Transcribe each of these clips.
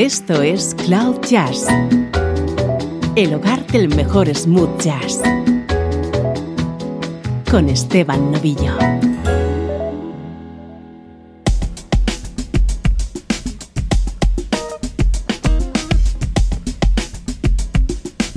Esto es Cloud Jazz, el hogar del mejor smooth jazz, con Esteban Novillo.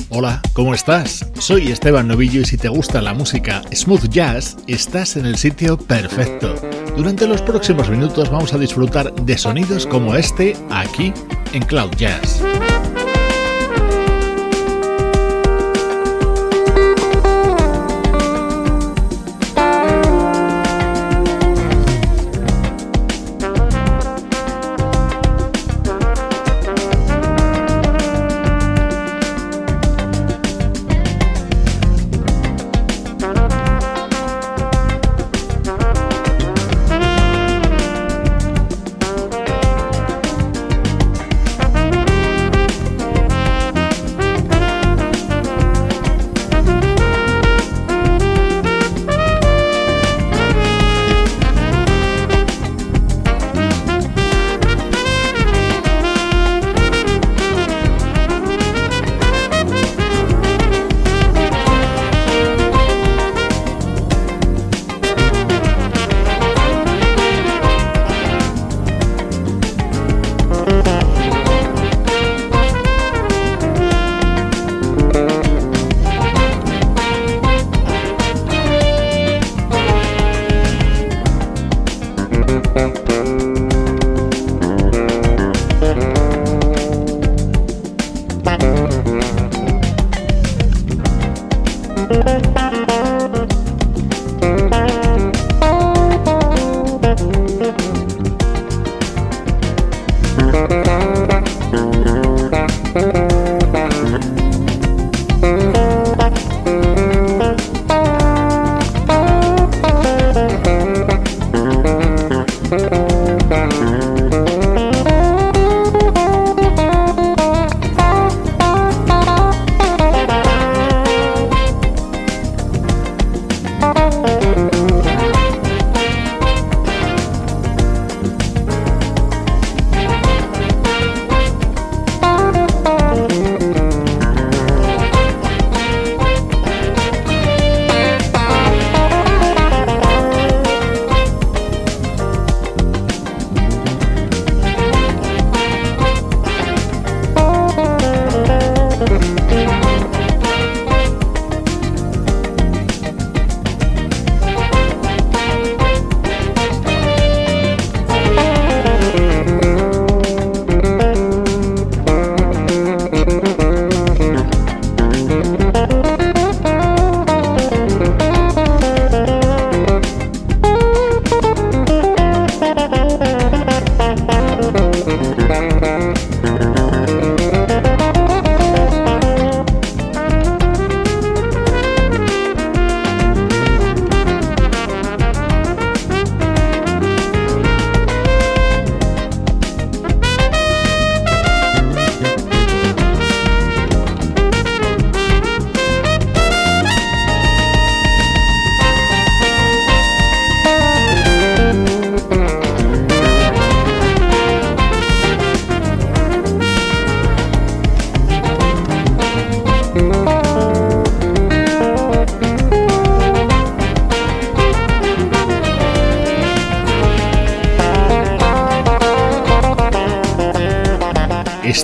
Hola, ¿cómo estás? Soy Esteban Novillo y si te gusta la música smooth jazz, estás en el sitio perfecto. Durante los próximos minutos vamos a disfrutar de sonidos como este aquí en Cloud Jazz.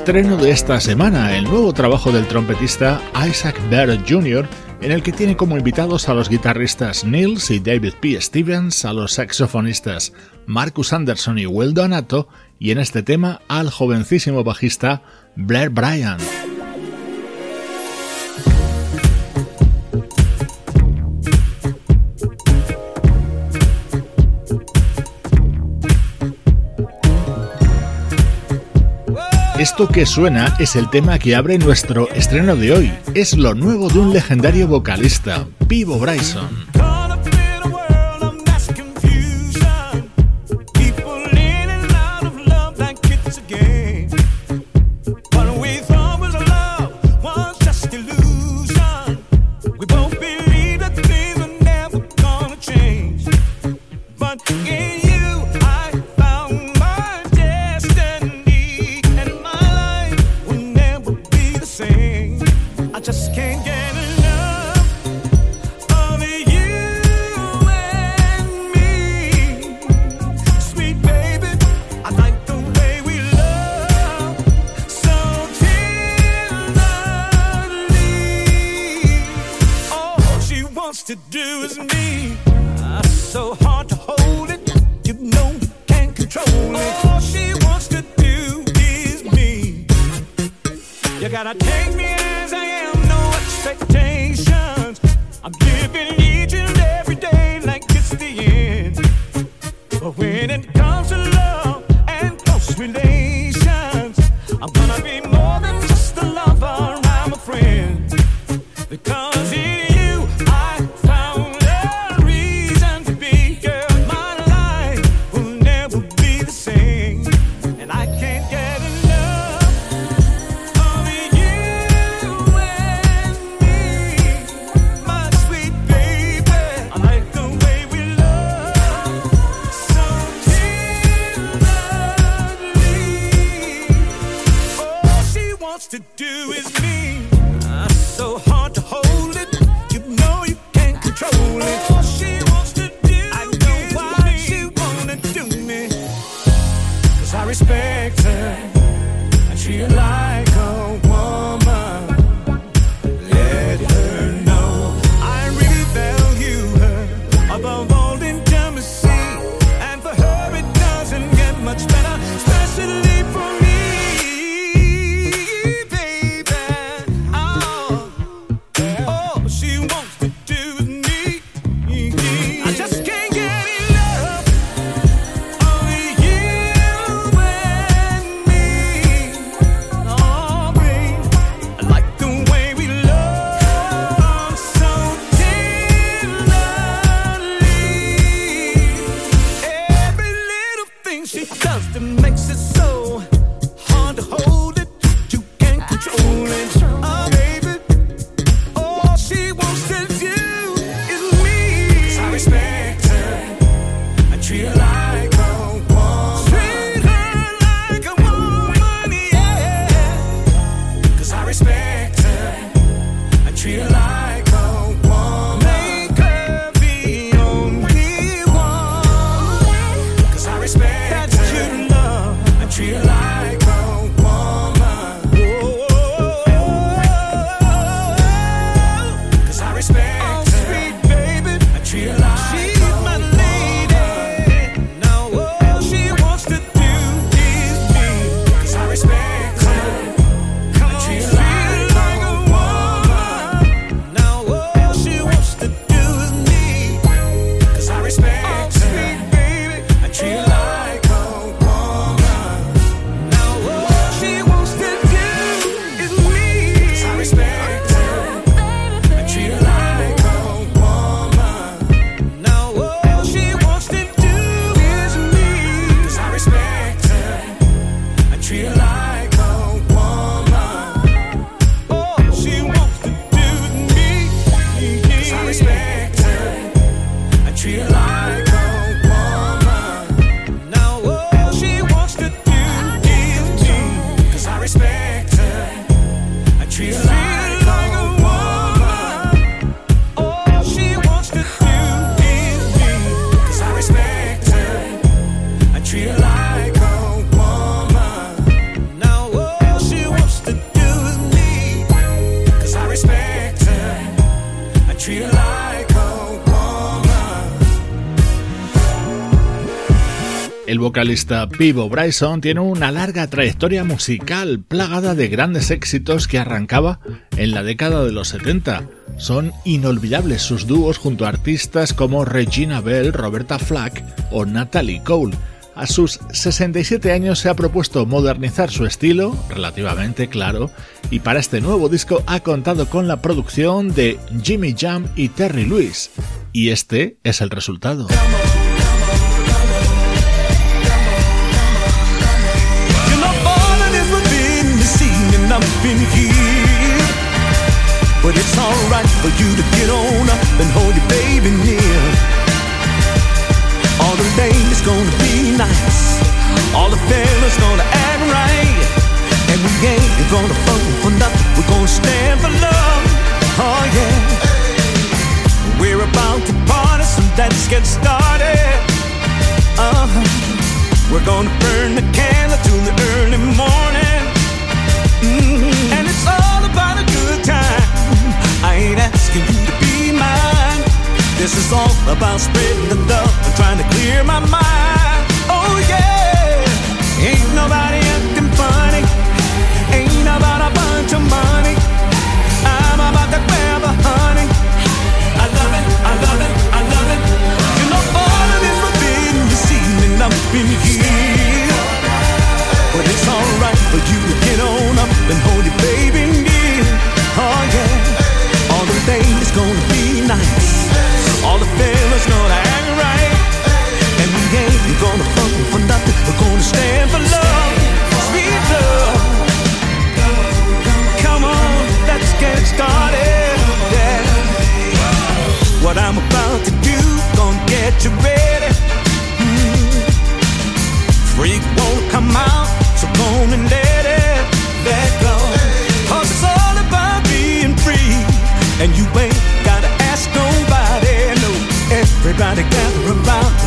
Estreno de esta semana, el nuevo trabajo del trompetista Isaac Barrett Jr., en el que tiene como invitados a los guitarristas Nils y David P. Stevens, a los saxofonistas Marcus Anderson y Will Donato, y en este tema al jovencísimo bajista Blair Bryant. Esto que suena es el tema que abre nuestro estreno de hoy. Es lo nuevo de un legendario vocalista, Pivo Bryson. wants to do is me. Uh, so hard to hold it, you know, can't control it. All she wants to do is me. You gotta take me as I am, no expectations. I'm living. Vocalista Pivo Bryson tiene una larga trayectoria musical plagada de grandes éxitos que arrancaba en la década de los 70. Son inolvidables sus dúos junto a artistas como Regina Bell, Roberta Flack o Natalie Cole. A sus 67 años se ha propuesto modernizar su estilo, relativamente claro, y para este nuevo disco ha contado con la producción de Jimmy Jam y Terry Lewis. Y este es el resultado. In here. But it's alright for you to get on up and hold your baby near. All the ladies gonna be nice. All the fellas gonna act right. And we ain't gonna fuck for nothing. We're gonna stand for love. Oh yeah. We're about to party, so let's get started. Uh-huh. We're gonna burn the candle till the early morning. This is all about spreading the love and trying to clear my mind. Oh yeah, ain't nobody acting funny. Ain't about a bunch of money. I'm about to grab a honey. I love it, I love it, I love it. You know all of this forbidden this evening I've been here, but it's alright for you to get on up and hold your baby. everybody gather around.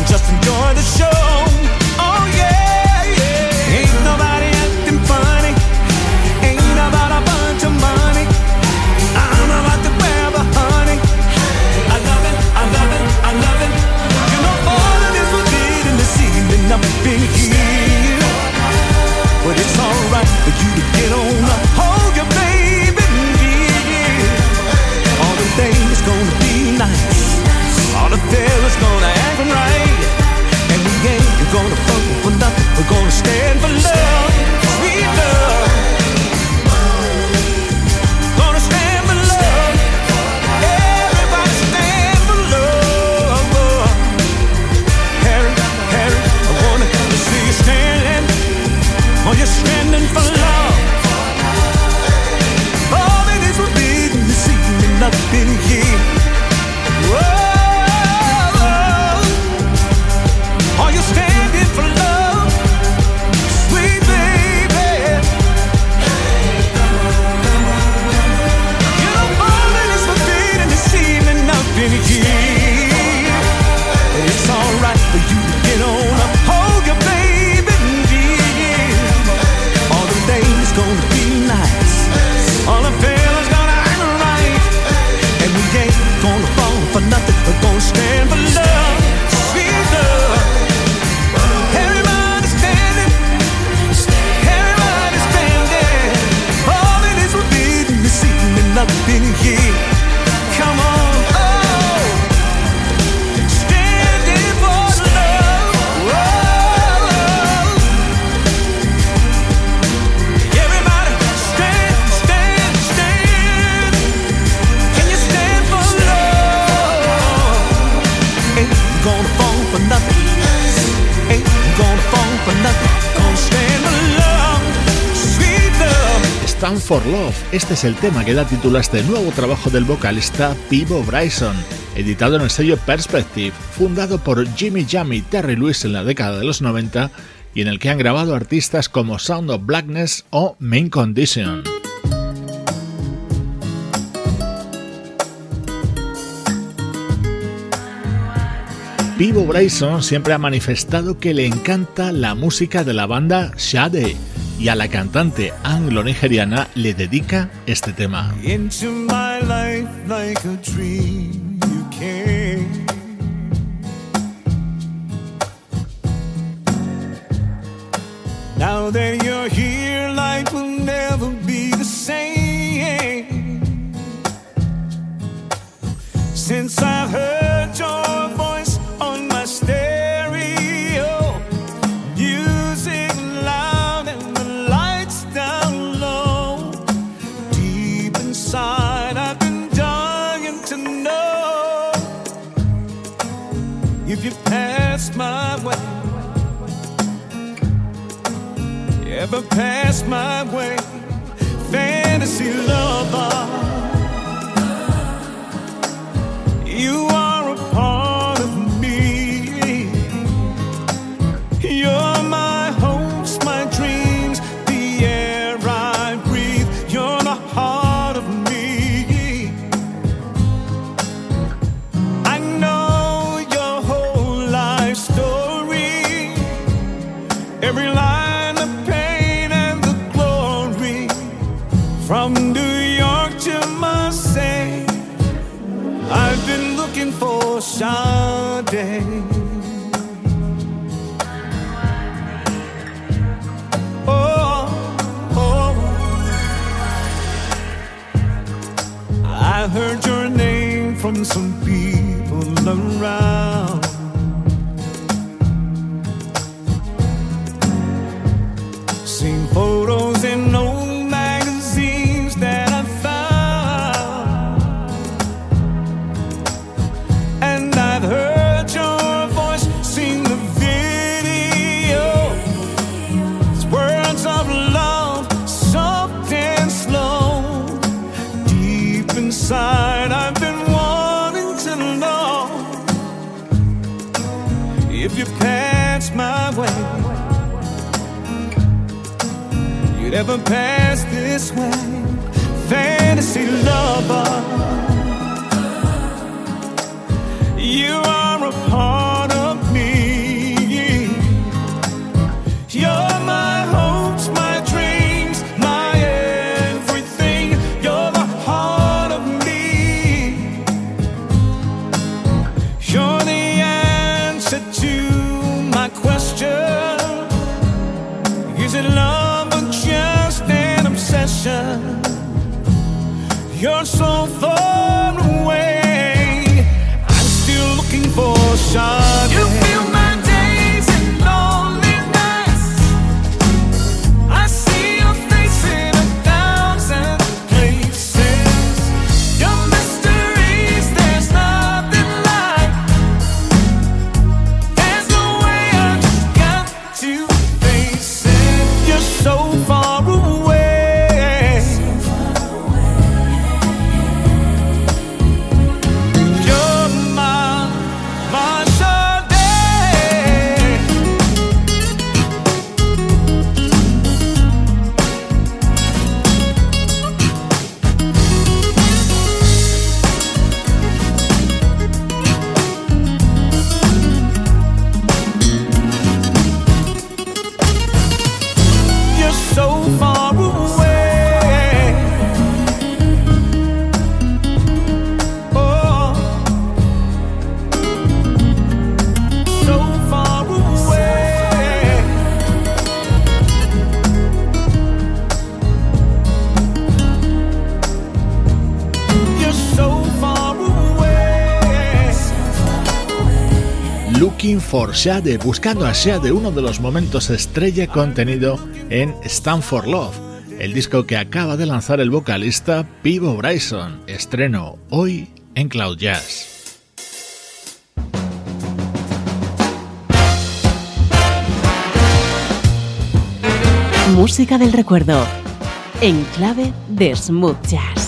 Love. Este es el tema que da título a este nuevo trabajo del vocalista Pivo Bryson, editado en el sello Perspective, fundado por Jimmy Jam y Terry Lewis en la década de los 90 y en el que han grabado artistas como Sound of Blackness o Main Condition. Pivo Bryson siempre ha manifestado que le encanta la música de la banda Shade y a la cantante anglo-nigeriana le dedica este tema. Into my life like a dream you came. Now that you're here, life will never be the same. Since I've heard but past my if you pass my way, you'd ever pass this way. Fantasy lover, you are a part for for Shade, buscando a Shade, uno de los momentos estrella contenido en Stand for Love, el disco que acaba de lanzar el vocalista Pivo Bryson, estreno hoy en Cloud Jazz. Música del recuerdo. En clave de smooth jazz.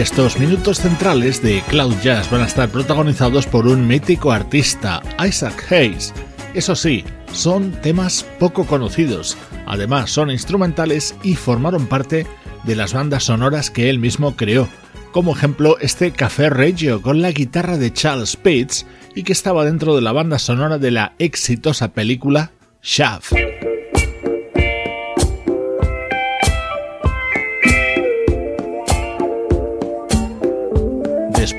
Estos minutos centrales de Cloud Jazz van a estar protagonizados por un mítico artista, Isaac Hayes. Eso sí, son temas poco conocidos, además son instrumentales y formaron parte de las bandas sonoras que él mismo creó, como ejemplo este Café Reggio con la guitarra de Charles Pitts y que estaba dentro de la banda sonora de la exitosa película Shaft.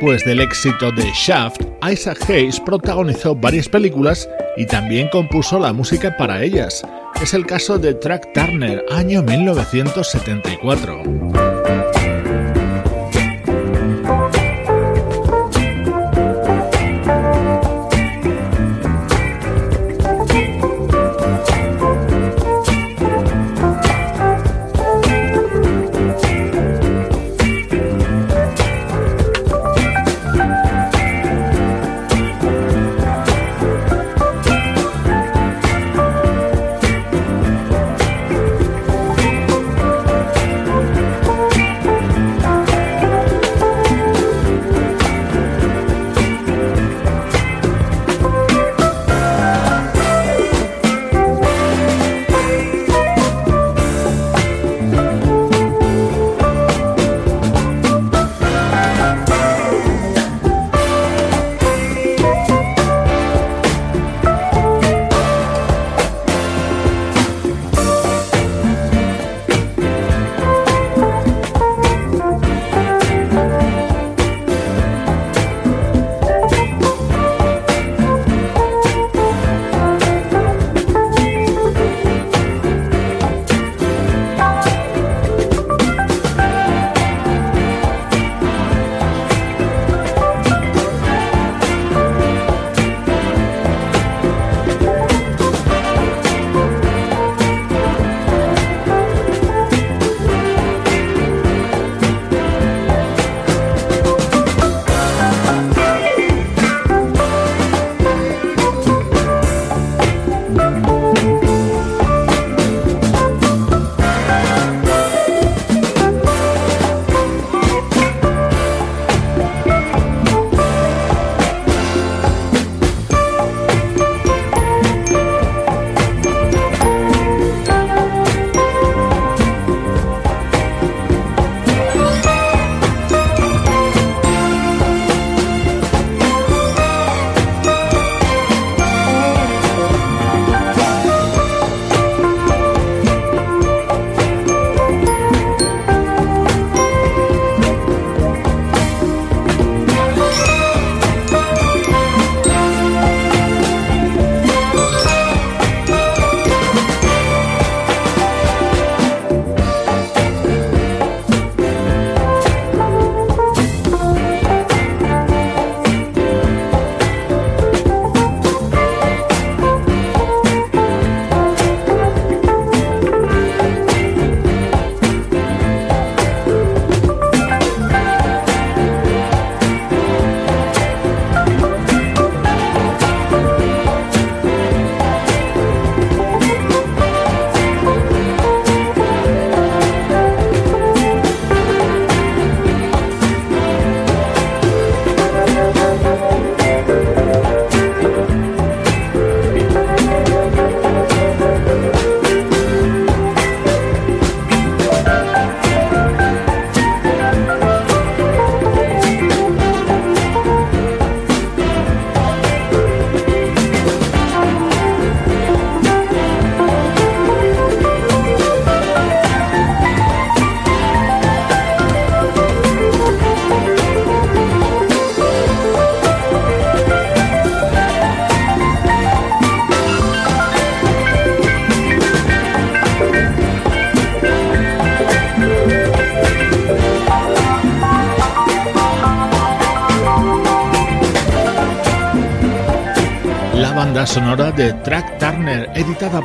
Después del éxito de Shaft, Isaac Hayes protagonizó varias películas y también compuso la música para ellas. Es el caso de Track Turner, año 1974.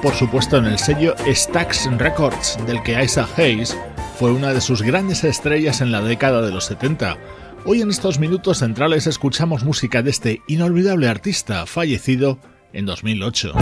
Por supuesto en el sello Stax Records, del que Isaac Hayes fue una de sus grandes estrellas en la década de los 70. Hoy en estos minutos centrales escuchamos música de este inolvidable artista fallecido en 2008.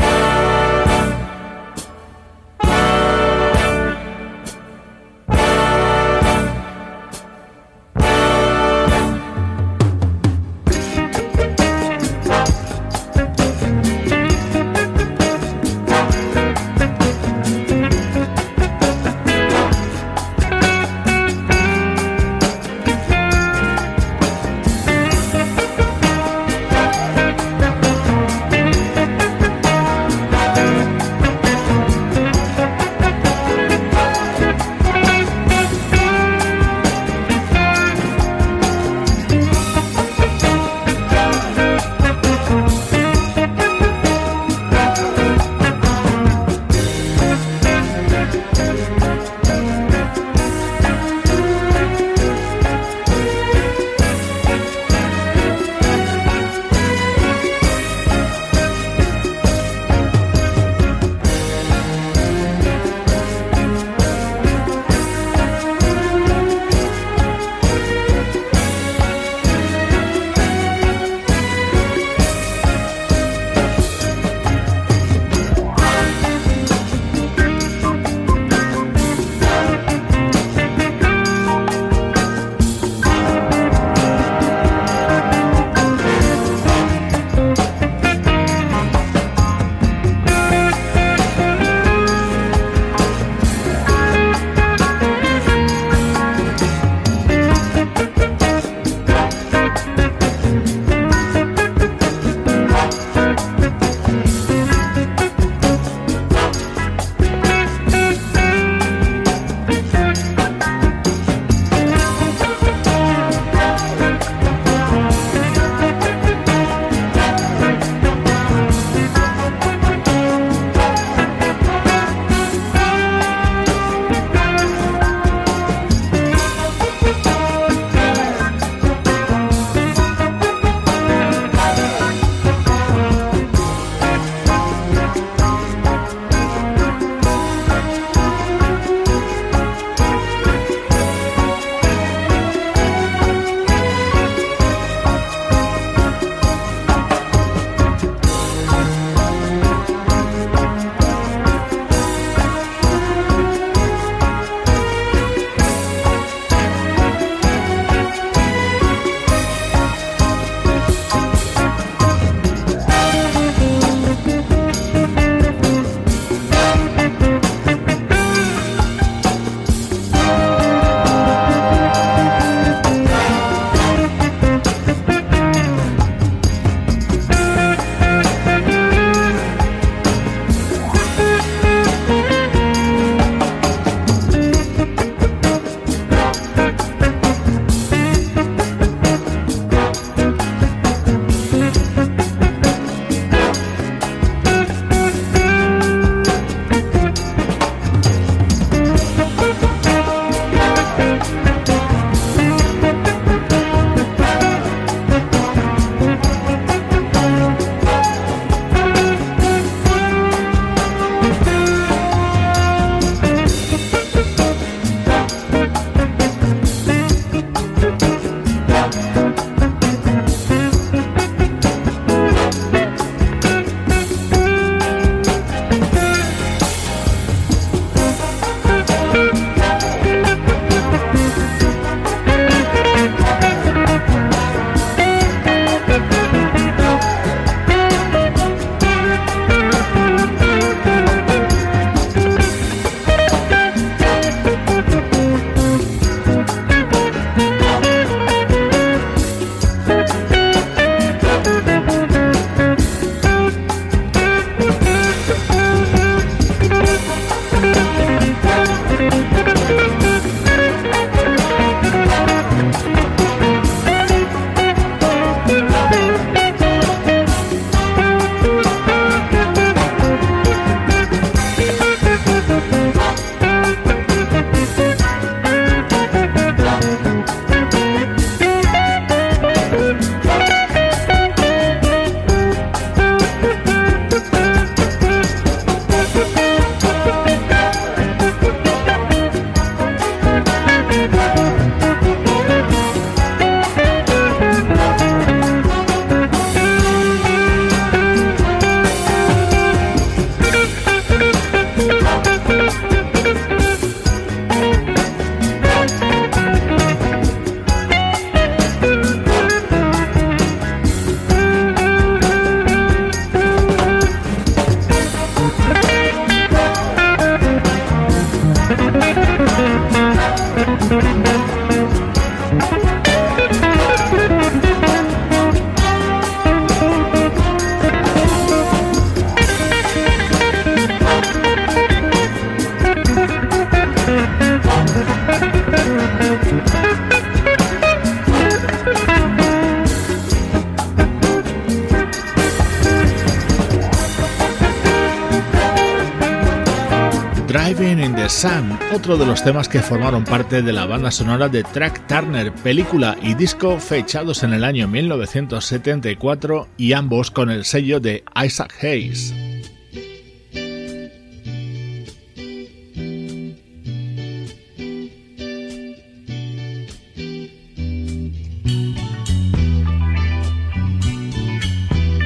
Otro de los temas que formaron parte de la banda sonora de Track Turner, película y disco fechados en el año 1974 y ambos con el sello de Isaac Hayes.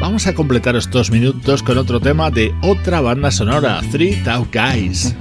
Vamos a completar estos minutos con otro tema de otra banda sonora, Three Tau Guys.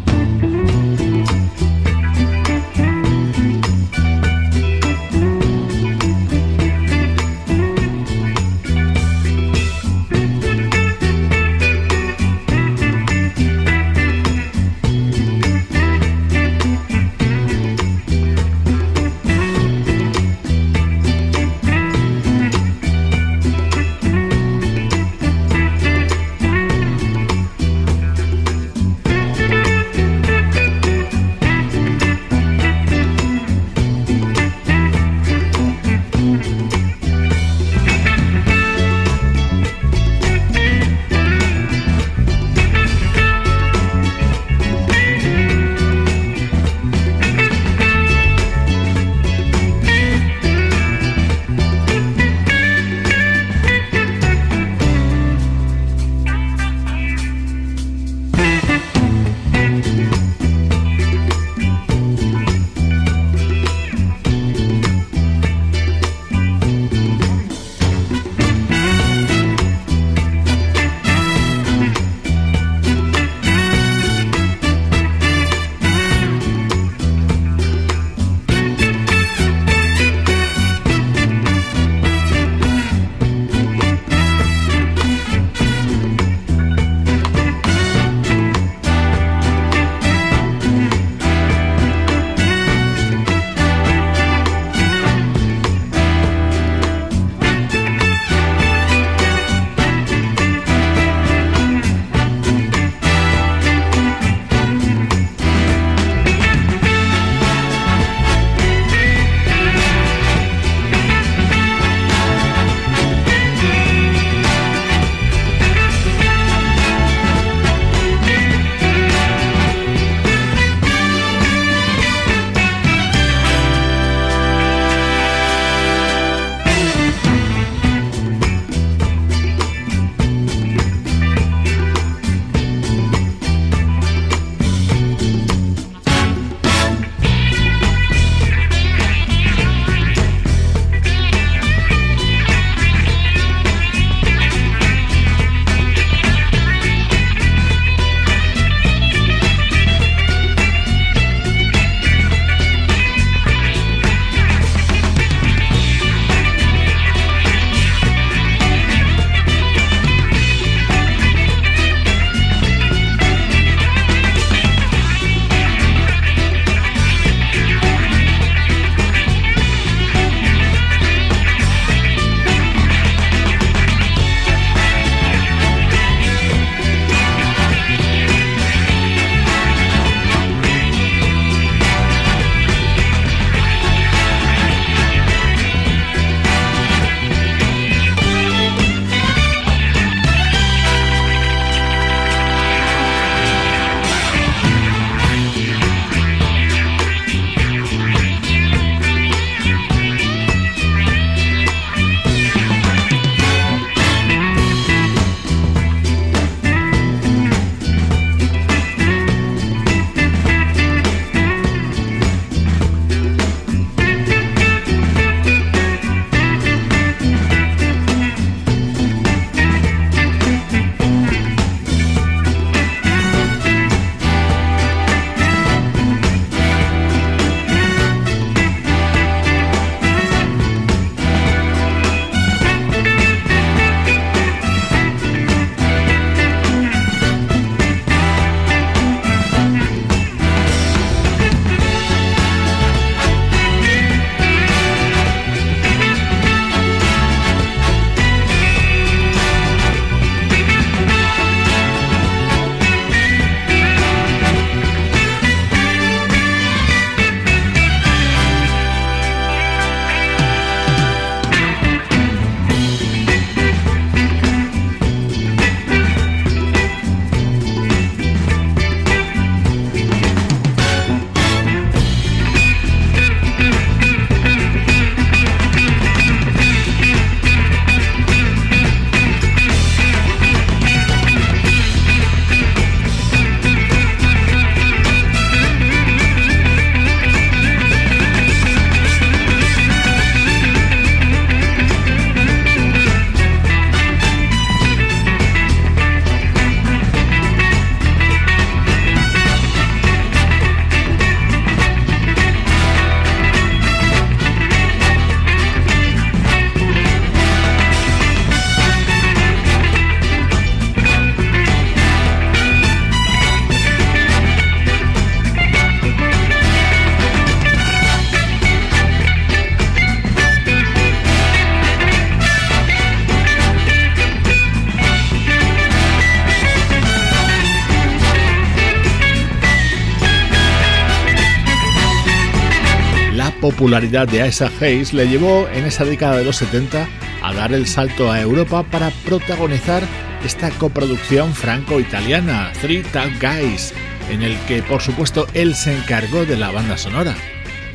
Popularidad de Isaac Hayes le llevó en esa década de los 70 a dar el salto a Europa para protagonizar esta coproducción franco-italiana, Three Tag Guys, en el que por supuesto él se encargó de la banda sonora.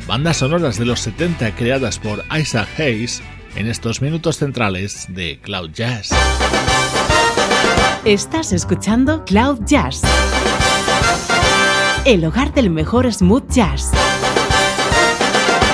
Bandas sonoras de los 70 creadas por Isaac Hayes en estos minutos centrales de Cloud Jazz. Estás escuchando Cloud Jazz, el hogar del mejor smooth jazz.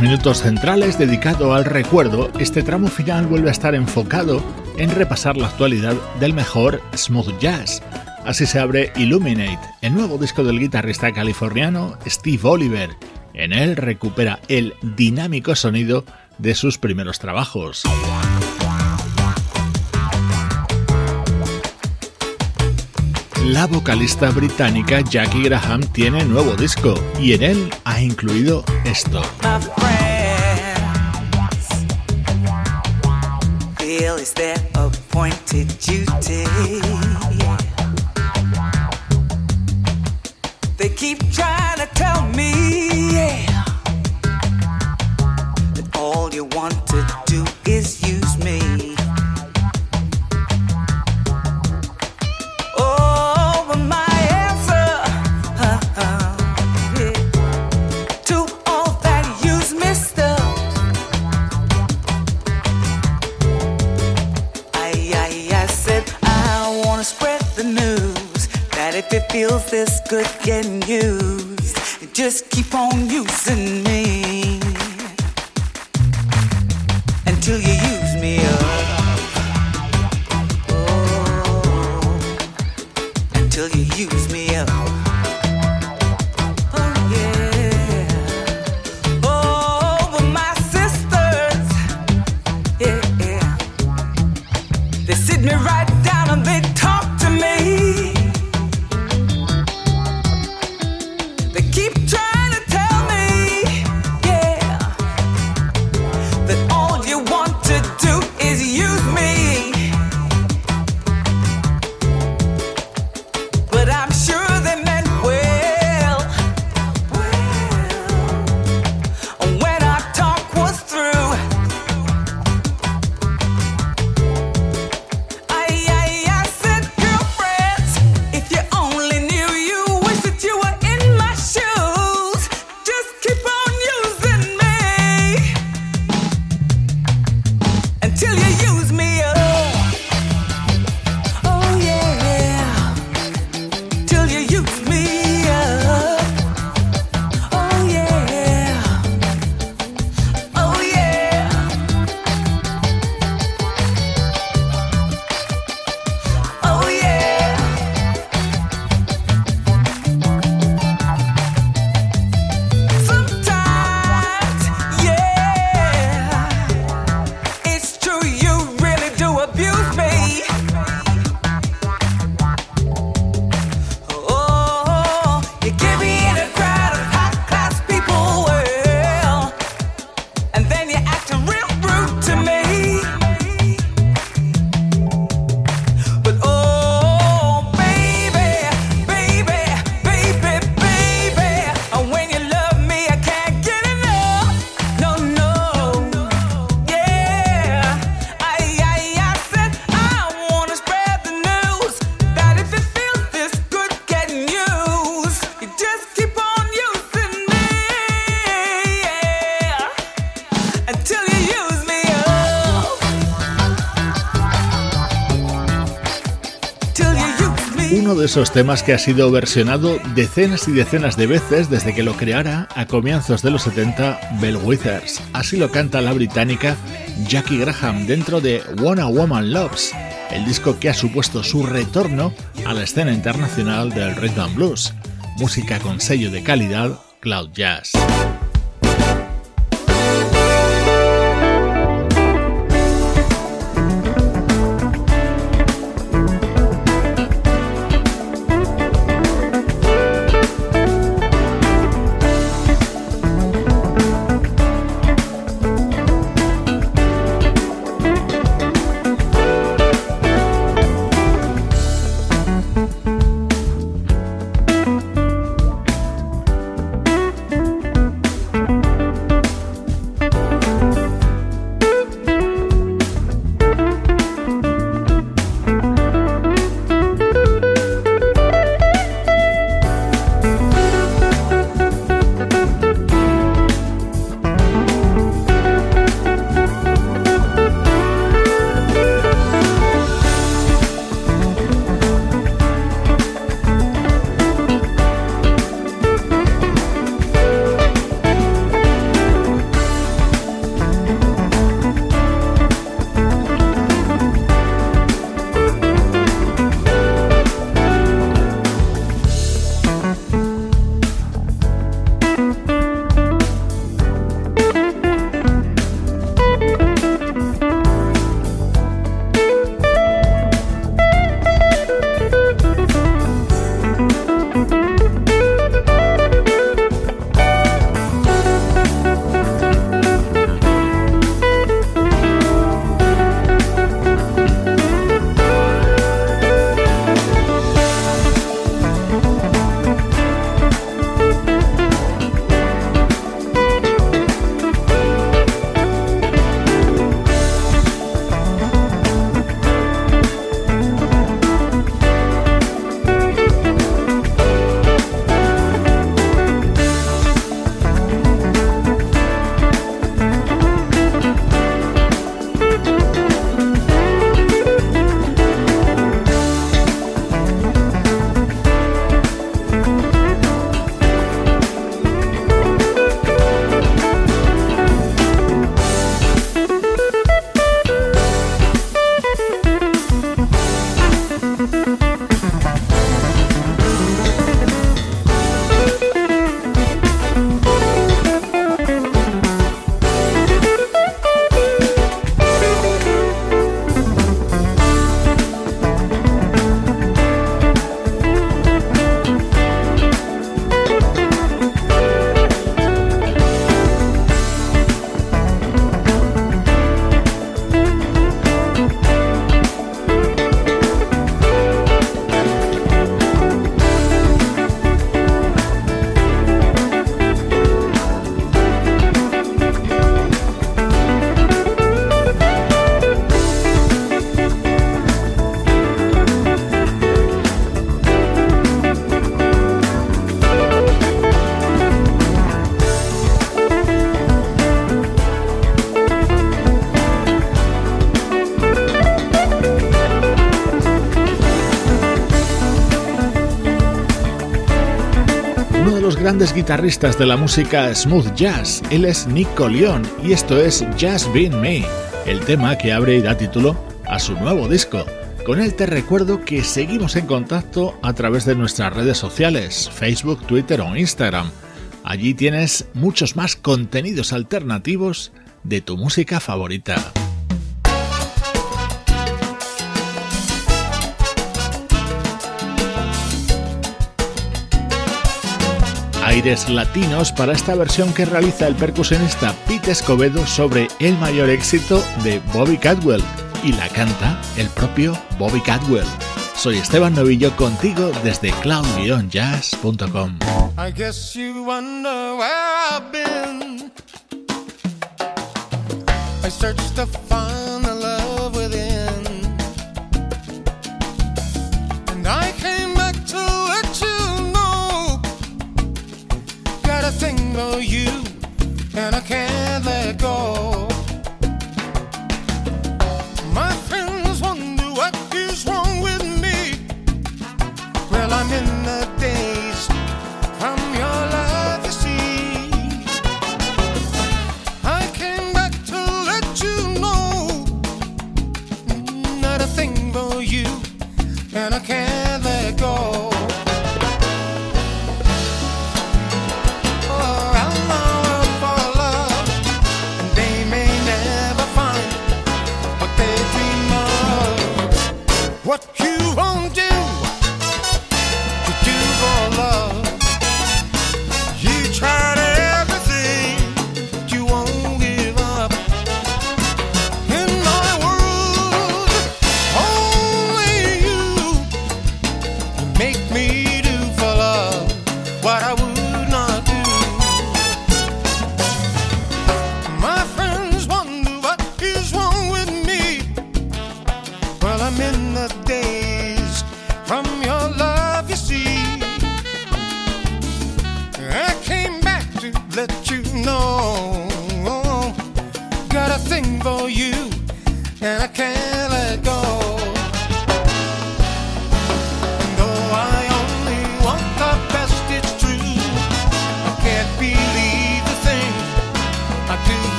Minutos centrales dedicado al recuerdo, este tramo final vuelve a estar enfocado en repasar la actualidad del mejor smooth jazz. Así se abre Illuminate, el nuevo disco del guitarrista californiano Steve Oliver. En él recupera el dinámico sonido de sus primeros trabajos. La vocalista británica Jackie Graham tiene nuevo disco y en él ha incluido esto. all you want to do is use me. Feels this good getting used. Just keep on using me until you use me up. Oh, until you use me up. Esos temas que ha sido versionado decenas y decenas de veces desde que lo creara a comienzos de los 70 Bell Withers. Así lo canta la británica Jackie Graham dentro de One a Woman Loves, el disco que ha supuesto su retorno a la escena internacional del rhythm and blues, música con sello de calidad Cloud Jazz. Guitarristas de la música smooth jazz. Él es Nick Leon y esto es Just Been Me, el tema que abre y da título a su nuevo disco. Con él te recuerdo que seguimos en contacto a través de nuestras redes sociales, Facebook, Twitter o Instagram. Allí tienes muchos más contenidos alternativos de tu música favorita. Aires latinos para esta versión que realiza el percusionista Pete Escobedo sobre el mayor éxito de Bobby Cadwell y la canta el propio Bobby Cadwell. Soy Esteban Novillo contigo desde cloud-jazz.com. I guess you wonder where I've been. I searched for you, and I can't let go. and I can't let go.